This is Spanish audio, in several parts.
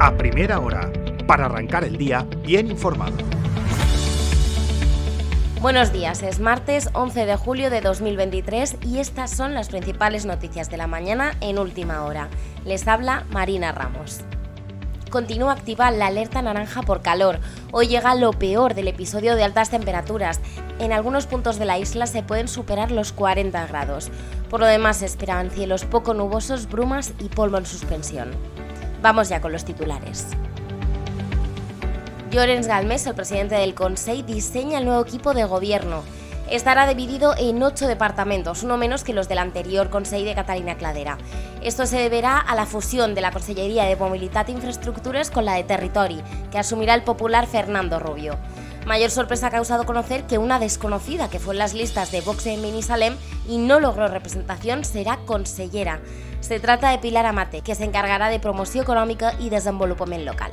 a primera hora, para arrancar el día bien informado. Buenos días, es martes 11 de julio de 2023 y estas son las principales noticias de la mañana en última hora. Les habla Marina Ramos. Continúa activa la alerta naranja por calor. Hoy llega lo peor del episodio de altas temperaturas. En algunos puntos de la isla se pueden superar los 40 grados. Por lo demás esperan cielos poco nubosos, brumas y polvo en suspensión. Vamos ya con los titulares. Llorens Galmes, el presidente del Consejo, diseña el nuevo equipo de gobierno. Estará dividido en ocho departamentos, uno menos que los del anterior Consejo de Catalina Cladera. Esto se deberá a la fusión de la Consellería de Movilidad e Infraestructuras con la de Territori, que asumirá el popular Fernando Rubio. Mayor sorpresa ha causado conocer que una desconocida que fue en las listas de Vox en Minisalem y no logró representación será consellera. Se trata de Pilar Amate, que se encargará de promoción económica y desenvolupament local.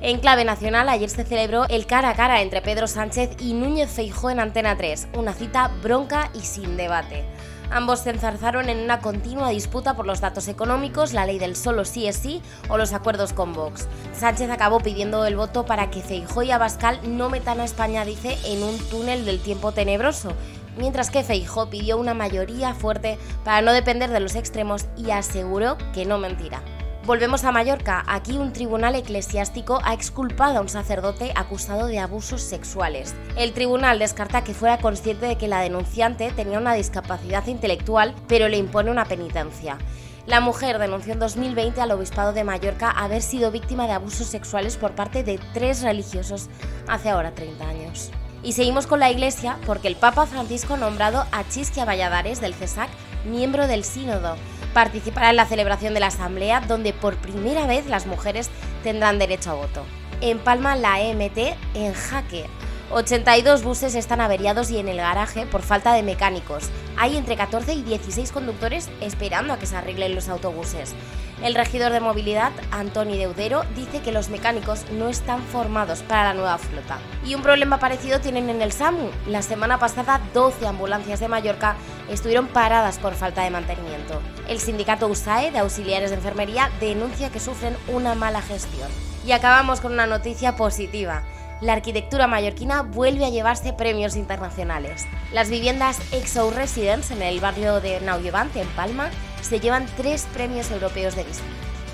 En clave nacional, ayer se celebró el cara a cara entre Pedro Sánchez y Núñez Feijó en Antena 3, una cita bronca y sin debate. Ambos se enzarzaron en una continua disputa por los datos económicos, la ley del solo sí es sí o los acuerdos con Vox. Sánchez acabó pidiendo el voto para que Feijó y Abascal no metan a España, dice, en un túnel del tiempo tenebroso, mientras que Feijó pidió una mayoría fuerte para no depender de los extremos y aseguró que no mentirá. Volvemos a Mallorca. Aquí un tribunal eclesiástico ha exculpado a un sacerdote acusado de abusos sexuales. El tribunal descarta que fuera consciente de que la denunciante tenía una discapacidad intelectual, pero le impone una penitencia. La mujer denunció en 2020 al Obispado de Mallorca haber sido víctima de abusos sexuales por parte de tres religiosos hace ahora 30 años. Y seguimos con la Iglesia porque el Papa Francisco ha nombrado a Chisquia Valladares del CESAC miembro del Sínodo participará en la celebración de la Asamblea, donde por primera vez las mujeres tendrán derecho a voto. En Palma, la EMT en jaque. 82 buses están averiados y en el garaje por falta de mecánicos. Hay entre 14 y 16 conductores esperando a que se arreglen los autobuses. El regidor de movilidad, Antoni Deudero, dice que los mecánicos no están formados para la nueva flota. Y un problema parecido tienen en el SAMU. La semana pasada 12 ambulancias de Mallorca estuvieron paradas por falta de mantenimiento. El sindicato USAE de auxiliares de enfermería denuncia que sufren una mala gestión. Y acabamos con una noticia positiva la arquitectura mallorquina vuelve a llevarse premios internacionales. Las viviendas Exo Residence en el barrio de Nauyevante, en Palma, se llevan tres premios europeos de diseño.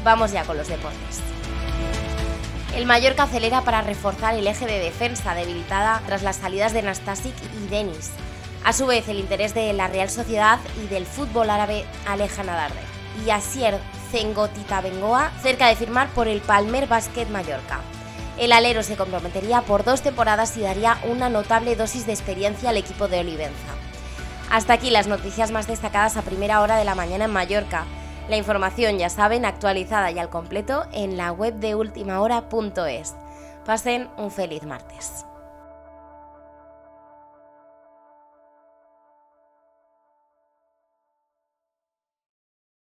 Vamos ya con los deportes. El Mallorca acelera para reforzar el eje de defensa debilitada tras las salidas de Nastasic y Denis. A su vez, el interés de la Real Sociedad y del fútbol árabe alejan a Darde. Y Asier Zengotita Bengoa cerca de firmar por el Palmer Basket Mallorca. El alero se comprometería por dos temporadas y daría una notable dosis de experiencia al equipo de Olivenza. Hasta aquí las noticias más destacadas a primera hora de la mañana en Mallorca. La información, ya saben, actualizada y al completo en la web de ultimahora.es. Pasen un feliz martes.